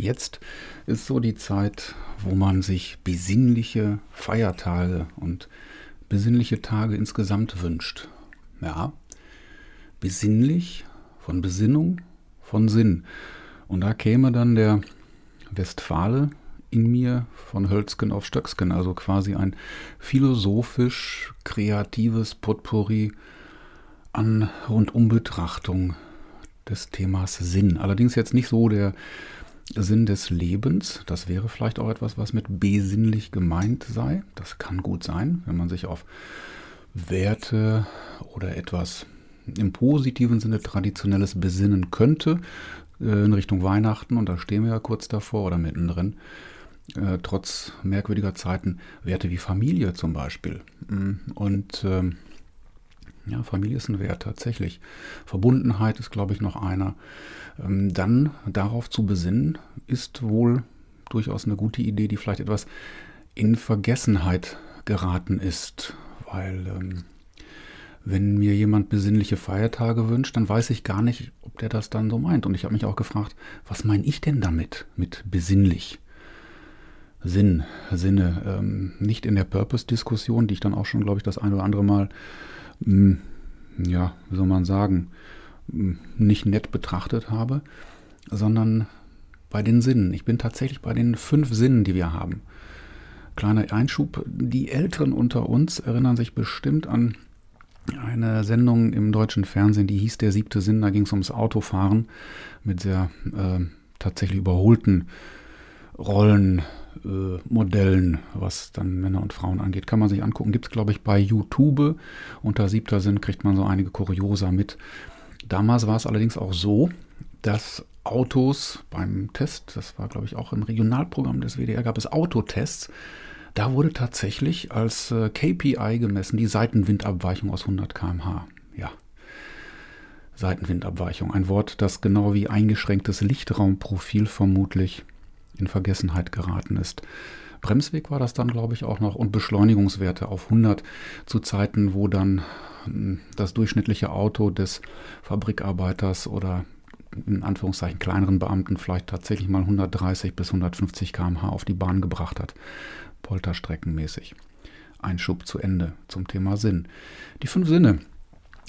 Jetzt ist so die Zeit, wo man sich besinnliche Feiertage und besinnliche Tage insgesamt wünscht. Ja, besinnlich von Besinnung, von Sinn. Und da käme dann der Westfale in mir von Hölzgen auf Stöcksken, also quasi ein philosophisch kreatives Potpourri an Rundumbetrachtung des Themas Sinn. Allerdings jetzt nicht so der Sinn des Lebens. Das wäre vielleicht auch etwas, was mit besinnlich gemeint sei. Das kann gut sein, wenn man sich auf Werte oder etwas im positiven Sinne traditionelles besinnen könnte äh, in Richtung Weihnachten. Und da stehen wir ja kurz davor oder mittendrin. Äh, trotz merkwürdiger Zeiten Werte wie Familie zum Beispiel. Mm, und ähm, ja, Familie ist ein Wert tatsächlich. Verbundenheit ist, glaube ich, noch einer. Ähm, dann darauf zu besinnen, ist wohl durchaus eine gute Idee, die vielleicht etwas in Vergessenheit geraten ist. Weil ähm, wenn mir jemand besinnliche Feiertage wünscht, dann weiß ich gar nicht, ob der das dann so meint. Und ich habe mich auch gefragt, was meine ich denn damit, mit besinnlich? Sinn, Sinne, ähm, nicht in der Purpose-Diskussion, die ich dann auch schon, glaube ich, das ein oder andere Mal ja, wie soll man sagen, hm, nicht nett betrachtet habe, sondern bei den Sinnen. Ich bin tatsächlich bei den fünf Sinnen, die wir haben. Kleiner Einschub, die Älteren unter uns erinnern sich bestimmt an eine Sendung im deutschen Fernsehen, die hieß Der siebte Sinn, da ging es ums Autofahren mit sehr äh, tatsächlich überholten Rollen, äh, Modellen, was dann Männer und Frauen angeht. Kann man sich angucken. Gibt es, glaube ich, bei YouTube. Unter siebter Sinn kriegt man so einige Kuriosa mit. Damals war es allerdings auch so, dass Autos beim Test, das war, glaube ich, auch im Regionalprogramm des WDR, gab es Autotests. Da wurde tatsächlich als äh, KPI gemessen die Seitenwindabweichung aus 100 km/h. Ja, Seitenwindabweichung. Ein Wort, das genau wie eingeschränktes Lichtraumprofil vermutlich in Vergessenheit geraten ist. Bremsweg war das dann, glaube ich, auch noch und Beschleunigungswerte auf 100 zu Zeiten, wo dann hm, das durchschnittliche Auto des Fabrikarbeiters oder in Anführungszeichen kleineren Beamten vielleicht tatsächlich mal 130 bis 150 km/h auf die Bahn gebracht hat, polterstreckenmäßig. Ein Schub zu Ende zum Thema Sinn. Die fünf Sinne,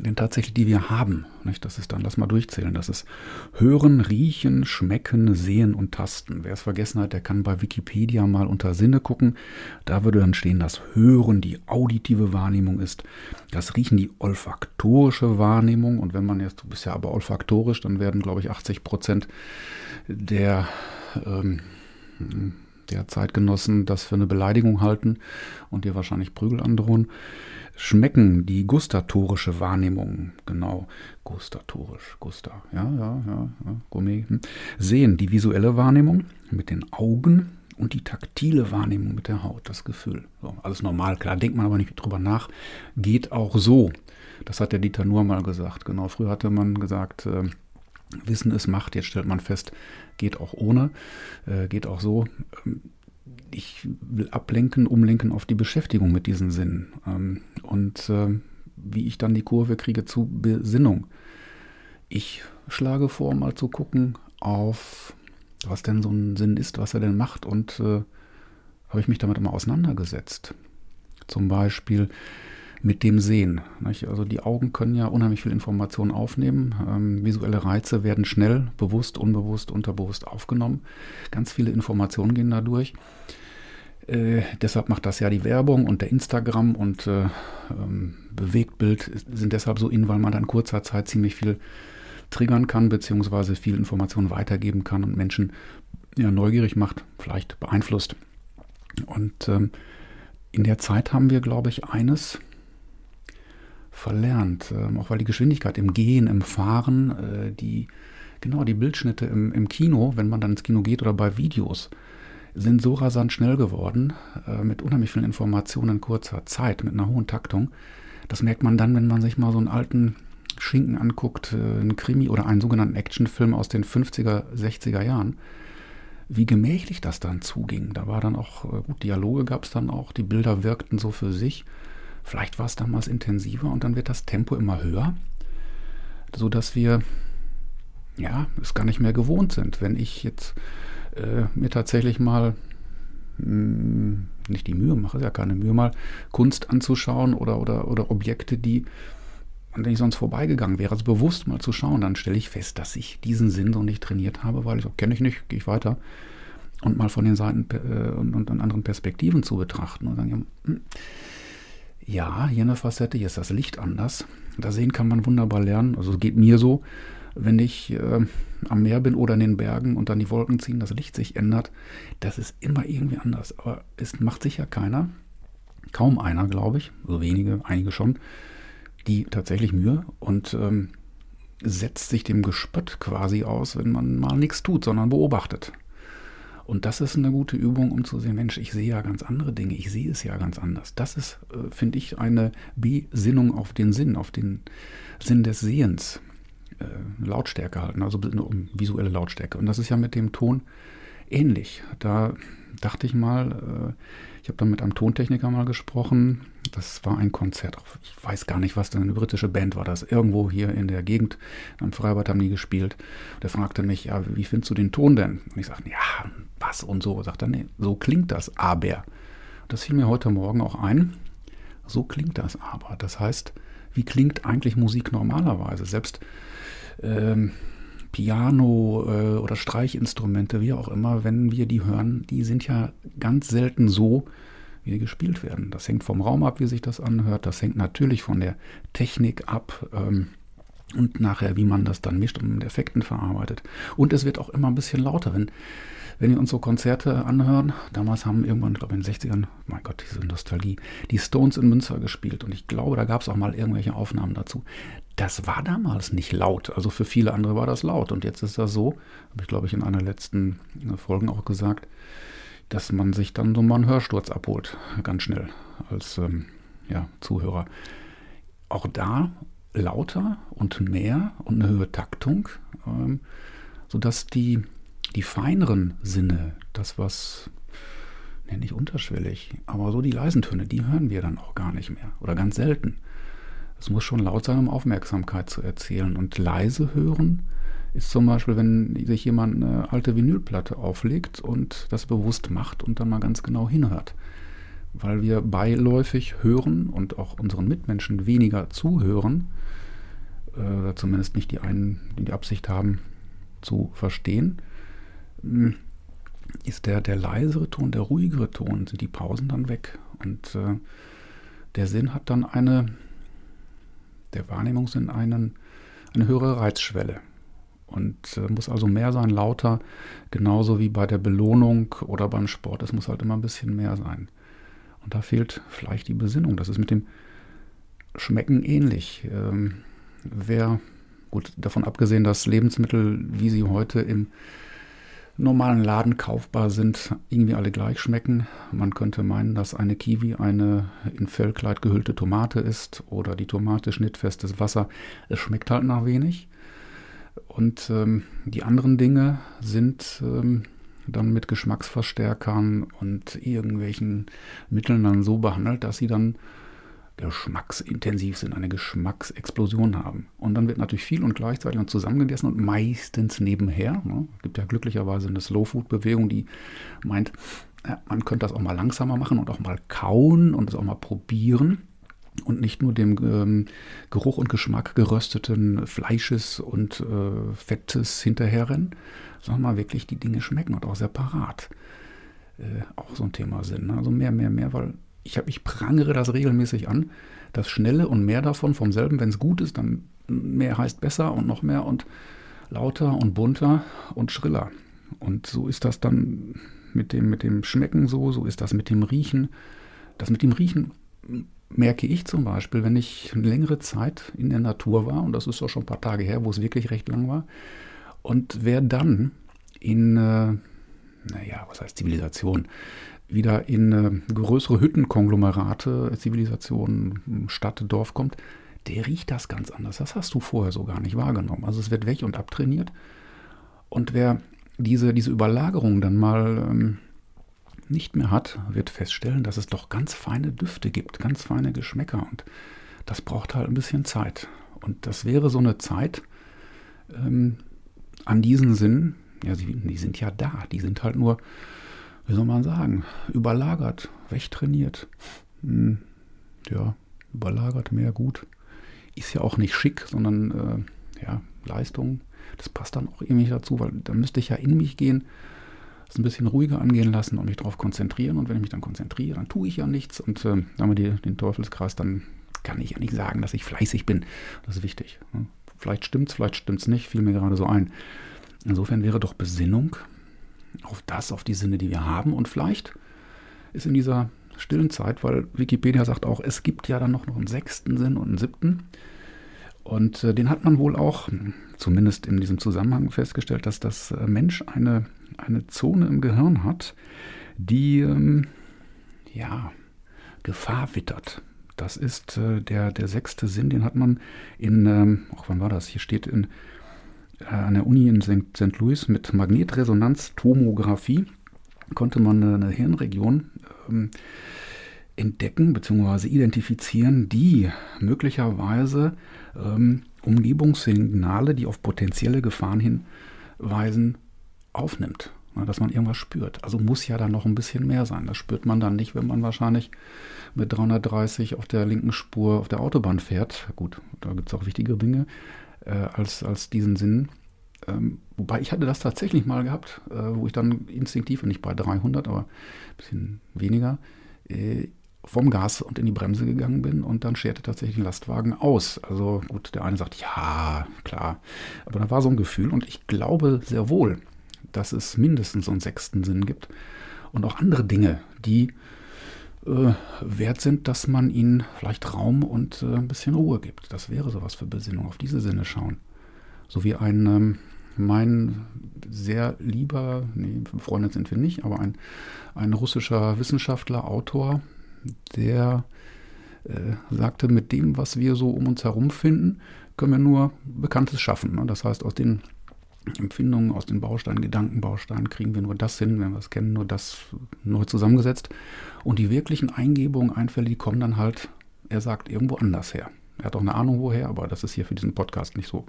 denn tatsächlich die wir haben. Nicht? Das ist dann, lass mal durchzählen. Das ist Hören, Riechen, Schmecken, Sehen und Tasten. Wer es vergessen hat, der kann bei Wikipedia mal unter Sinne gucken. Da würde dann stehen, dass Hören die auditive Wahrnehmung ist, das Riechen die olfaktorische Wahrnehmung. Und wenn man jetzt, du bist ja aber olfaktorisch, dann werden, glaube ich, 80 Prozent der ähm, der Zeitgenossen das für eine Beleidigung halten und dir wahrscheinlich Prügel androhen. Schmecken, die gustatorische Wahrnehmung, genau, gustatorisch, gusta, ja, ja, ja, ja Gourmet. Hm. Sehen, die visuelle Wahrnehmung mit den Augen und die taktile Wahrnehmung mit der Haut, das Gefühl. So, alles normal, klar, denkt man aber nicht drüber nach, geht auch so. Das hat der Dieter nur mal gesagt, genau. Früher hatte man gesagt, äh, Wissen ist Macht, jetzt stellt man fest, geht auch ohne, äh, geht auch so. Ähm, ich will ablenken, umlenken auf die Beschäftigung mit diesen Sinnen. Ähm, und äh, wie ich dann die Kurve kriege zu Besinnung. Ich schlage vor, mal zu gucken auf, was denn so ein Sinn ist, was er denn macht. Und äh, habe ich mich damit immer auseinandergesetzt. Zum Beispiel mit dem Sehen. Nicht? Also die Augen können ja unheimlich viel Information aufnehmen. Ähm, visuelle Reize werden schnell, bewusst, unbewusst, unterbewusst aufgenommen. Ganz viele Informationen gehen dadurch. Äh, deshalb macht das ja die Werbung und der Instagram und äh, ähm, Bewegtbild sind deshalb so in, weil man dann kurzer Zeit ziemlich viel triggern kann, beziehungsweise viel Information weitergeben kann und Menschen ja, neugierig macht, vielleicht beeinflusst. Und ähm, in der Zeit haben wir, glaube ich, eines verlernt, ähm, auch weil die Geschwindigkeit im Gehen, im Fahren, äh, die, genau, die Bildschnitte im, im Kino, wenn man dann ins Kino geht oder bei Videos, sind so rasant schnell geworden, äh, mit unheimlich vielen Informationen in kurzer Zeit, mit einer hohen Taktung. Das merkt man dann, wenn man sich mal so einen alten Schinken anguckt, äh, einen Krimi oder einen sogenannten Actionfilm aus den 50er, 60er Jahren, wie gemächlich das dann zuging. Da war dann auch, äh, gut, Dialoge gab es dann auch, die Bilder wirkten so für sich. Vielleicht war es damals intensiver und dann wird das Tempo immer höher, sodass wir ja, es gar nicht mehr gewohnt sind. Wenn ich jetzt äh, mir tatsächlich mal mh, hm, nicht die Mühe mache, ist ja keine Mühe, mal Kunst anzuschauen oder, oder, oder Objekte, die an denen ich sonst vorbeigegangen wäre, also bewusst mal zu schauen, dann stelle ich fest, dass ich diesen Sinn so nicht trainiert habe, weil ich kenne ich nicht, gehe ich weiter und mal von den Seiten äh, und, und an anderen Perspektiven zu betrachten und sagen, hm, ja, hier eine Facette, hier ist das Licht anders. Da sehen kann man wunderbar lernen. Also es geht mir so, wenn ich äh, am Meer bin oder in den Bergen und dann die Wolken ziehen, das Licht sich ändert. Das ist immer irgendwie anders. Aber es macht sicher keiner, kaum einer, glaube ich, so wenige, einige schon, die tatsächlich Mühe und ähm, setzt sich dem Gespött quasi aus, wenn man mal nichts tut, sondern beobachtet. Und das ist eine gute Übung, um zu sehen, Mensch, ich sehe ja ganz andere Dinge, ich sehe es ja ganz anders. Das ist, äh, finde ich, eine Besinnung auf den Sinn, auf den Sinn des Sehens. Äh, Lautstärke halten, also visuelle Lautstärke. Und das ist ja mit dem Ton ähnlich. Da dachte ich mal, äh, ich habe dann mit einem Tontechniker mal gesprochen. Das war ein Konzert. Ich weiß gar nicht, was denn eine britische Band war das. Irgendwo hier in der Gegend. Am Freibad haben die gespielt. Der fragte mich, ja, wie findest du den Ton denn? Und ich sagte, ja, was und so. Sagt er, nee, so klingt das aber. Das fiel mir heute Morgen auch ein. So klingt das aber. Das heißt, wie klingt eigentlich Musik normalerweise? Selbst ähm, Piano äh, oder Streichinstrumente, wie auch immer, wenn wir die hören, die sind ja ganz selten so, wie sie gespielt werden. Das hängt vom Raum ab, wie sich das anhört. Das hängt natürlich von der Technik ab. Ähm, und nachher, wie man das dann mischt und mit Effekten verarbeitet. Und es wird auch immer ein bisschen lauter. Wenn wenn wir uns so Konzerte anhören, damals haben irgendwann, glaube ich, in den 60ern, mein Gott, diese Nostalgie, die Stones in Münster gespielt. Und ich glaube, da gab es auch mal irgendwelche Aufnahmen dazu. Das war damals nicht laut. Also für viele andere war das laut. Und jetzt ist das so, habe ich, glaube ich, in einer letzten äh, Folgen auch gesagt, dass man sich dann so mal einen Hörsturz abholt, ganz schnell als ähm, ja, Zuhörer. Auch da lauter und mehr und eine höhere Taktung, ähm, sodass die die feineren Sinne, das was, nenne ich unterschwellig, aber so die leisen Töne, die hören wir dann auch gar nicht mehr oder ganz selten. Es muss schon laut sein, um Aufmerksamkeit zu erzielen. Und leise hören ist zum Beispiel, wenn sich jemand eine alte Vinylplatte auflegt und das bewusst macht und dann mal ganz genau hinhört. Weil wir beiläufig hören und auch unseren Mitmenschen weniger zuhören, äh, zumindest nicht die einen, die die Absicht haben, zu verstehen, hm, ist der, der leisere Ton, der ruhigere Ton, sind die Pausen dann weg. Und äh, der Sinn hat dann eine, der Wahrnehmungssinn einen, eine höhere Reizschwelle. Und äh, muss also mehr sein, lauter, genauso wie bei der Belohnung oder beim Sport. Es muss halt immer ein bisschen mehr sein. Und da fehlt vielleicht die Besinnung. Das ist mit dem Schmecken ähnlich. Ähm, wer, gut, davon abgesehen, dass Lebensmittel, wie sie heute im normalen Laden kaufbar sind, irgendwie alle gleich schmecken. Man könnte meinen, dass eine Kiwi eine in Fellkleid gehüllte Tomate ist oder die Tomate schnittfestes Wasser. Es schmeckt halt nach wenig. Und ähm, die anderen Dinge sind ähm, dann mit Geschmacksverstärkern und irgendwelchen Mitteln dann so behandelt, dass sie dann geschmacksintensiv sind, eine Geschmacksexplosion haben. Und dann wird natürlich viel und gleichzeitig und zusammengegessen und meistens nebenher. Ne? Es gibt ja glücklicherweise eine Slow-Food-Bewegung, die meint, ja, man könnte das auch mal langsamer machen und auch mal kauen und es auch mal probieren und nicht nur dem ähm, Geruch und Geschmack gerösteten Fleisches und äh, Fettes hinterherrennen, sondern mal wirklich die Dinge schmecken und auch separat. Äh, auch so ein Thema sind. Ne? Also mehr, mehr, mehr, weil ich, hab, ich prangere das regelmäßig an. Das Schnelle und mehr davon vom selben, wenn es gut ist, dann mehr heißt besser und noch mehr und lauter und bunter und schriller. Und so ist das dann mit dem, mit dem Schmecken so, so ist das mit dem Riechen. Das mit dem Riechen merke ich zum Beispiel, wenn ich längere Zeit in der Natur war, und das ist auch schon ein paar Tage her, wo es wirklich recht lang war, und wer dann in, äh, naja, was heißt Zivilisation, wieder in äh, größere Hüttenkonglomerate, Zivilisationen, Stadt, Dorf kommt, der riecht das ganz anders. Das hast du vorher so gar nicht wahrgenommen. Also es wird weg und abtrainiert. Und wer diese, diese Überlagerung dann mal ähm, nicht mehr hat, wird feststellen, dass es doch ganz feine Düfte gibt, ganz feine Geschmäcker. Und das braucht halt ein bisschen Zeit. Und das wäre so eine Zeit, ähm, an diesen Sinn ja, sie, die sind ja da. Die sind halt nur, wie soll man sagen, überlagert, wegtrainiert. Hm, ja, überlagert, mehr gut. Ist ja auch nicht schick, sondern äh, ja, Leistung. Das passt dann auch irgendwie dazu, weil da müsste ich ja in mich gehen, es ein bisschen ruhiger angehen lassen und mich darauf konzentrieren. Und wenn ich mich dann konzentriere, dann tue ich ja nichts. Und äh, haben wir die, den Teufelskreis, dann kann ich ja nicht sagen, dass ich fleißig bin. Das ist wichtig. Ne? Vielleicht stimmt's, vielleicht stimmt's nicht, fiel mir gerade so ein. Insofern wäre doch Besinnung auf das, auf die Sinne, die wir haben. Und vielleicht ist in dieser stillen Zeit, weil Wikipedia sagt auch, es gibt ja dann noch, einen sechsten Sinn und einen siebten. Und äh, den hat man wohl auch, zumindest in diesem Zusammenhang, festgestellt, dass das äh, Mensch eine, eine Zone im Gehirn hat, die ähm, ja, Gefahr wittert. Das ist äh, der, der sechste Sinn, den hat man in, ähm, ach, wann war das? Hier steht in, äh, an der Uni in St. Louis mit Magnetresonanztomographie konnte man eine, Hirnregion ähm, entdecken bzw. identifizieren, die möglicherweise ähm, Umgebungssignale, die auf potenzielle Gefahren hinweisen, aufnimmt. Ja, dass man irgendwas spürt. Also muss ja dann noch ein bisschen mehr sein. Das spürt man dann nicht, wenn man wahrscheinlich mit 330 auf der linken Spur auf der Autobahn fährt. Gut, da gibt es auch wichtigere Dinge äh, als, als diesen Sinn. Ähm, wobei ich hatte das tatsächlich mal gehabt, äh, wo ich dann instinktiv, nicht bei 300, aber ein bisschen weniger, äh, vom Gas und in die Bremse gegangen bin und dann scherte tatsächlich ein Lastwagen aus. Also gut, der eine sagt, ja, klar. Aber da war so ein Gefühl und ich glaube sehr wohl, dass es mindestens einen sechsten Sinn gibt und auch andere Dinge, die äh, wert sind, dass man ihnen vielleicht Raum und äh, ein bisschen Ruhe gibt. Das wäre sowas für Besinnung, auf diese Sinne schauen. So wie ein, ähm, mein sehr lieber, nee, befreundet sind wir nicht, aber ein, ein russischer Wissenschaftler, Autor, der äh, sagte, mit dem, was wir so um uns herum finden, können wir nur Bekanntes schaffen. Ne? Das heißt, aus den Empfindungen, aus den Bausteinen, Gedankenbausteinen kriegen wir nur das hin, wenn wir es kennen, nur das neu zusammengesetzt. Und die wirklichen Eingebungen, Einfälle, die kommen dann halt, er sagt, irgendwo anders her. Er hat auch eine Ahnung, woher, aber das ist hier für diesen Podcast nicht so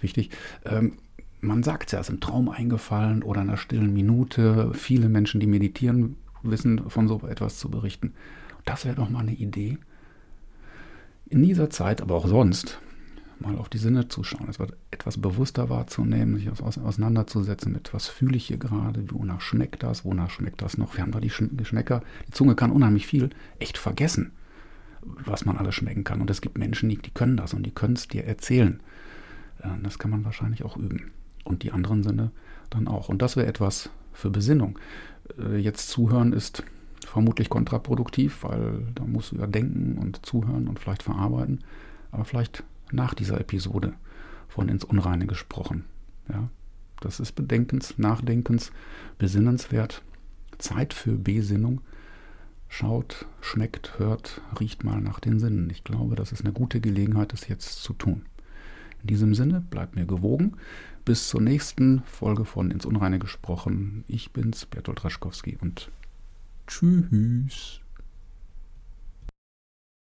wichtig. Ähm, man sagt es ja, es ist im Traum eingefallen oder in einer stillen Minute. Viele Menschen, die meditieren, wissen von so etwas zu berichten. Das wäre doch mal eine Idee. In dieser Zeit, aber auch sonst, mal auf die Sinne zuschauen, etwas bewusster wahrzunehmen, sich auseinanderzusetzen mit, was fühle ich hier gerade, wonach schmeckt das, wonach schmeckt das noch. Wir haben da die Geschmäcker, die Zunge kann unheimlich viel echt vergessen, was man alles schmecken kann. Und es gibt Menschen, die, die können das und die können es dir erzählen. Das kann man wahrscheinlich auch üben. Und die anderen Sinne dann auch. Und das wäre etwas für Besinnung. Äh, jetzt zuhören ist vermutlich kontraproduktiv, weil da musst du ja denken und zuhören und vielleicht verarbeiten. Aber vielleicht nach dieser Episode von ins Unreine gesprochen. Ja, das ist bedenkens, nachdenkens, besinnenswert. Zeit für Besinnung. Schaut, schmeckt, hört, riecht mal nach den Sinnen. Ich glaube, das ist eine gute Gelegenheit, das jetzt zu tun. In diesem Sinne, bleibt mir gewogen. Bis zur nächsten Folge von Ins Unreine gesprochen. Ich bin's, Bertolt Raschkowski und tschüss.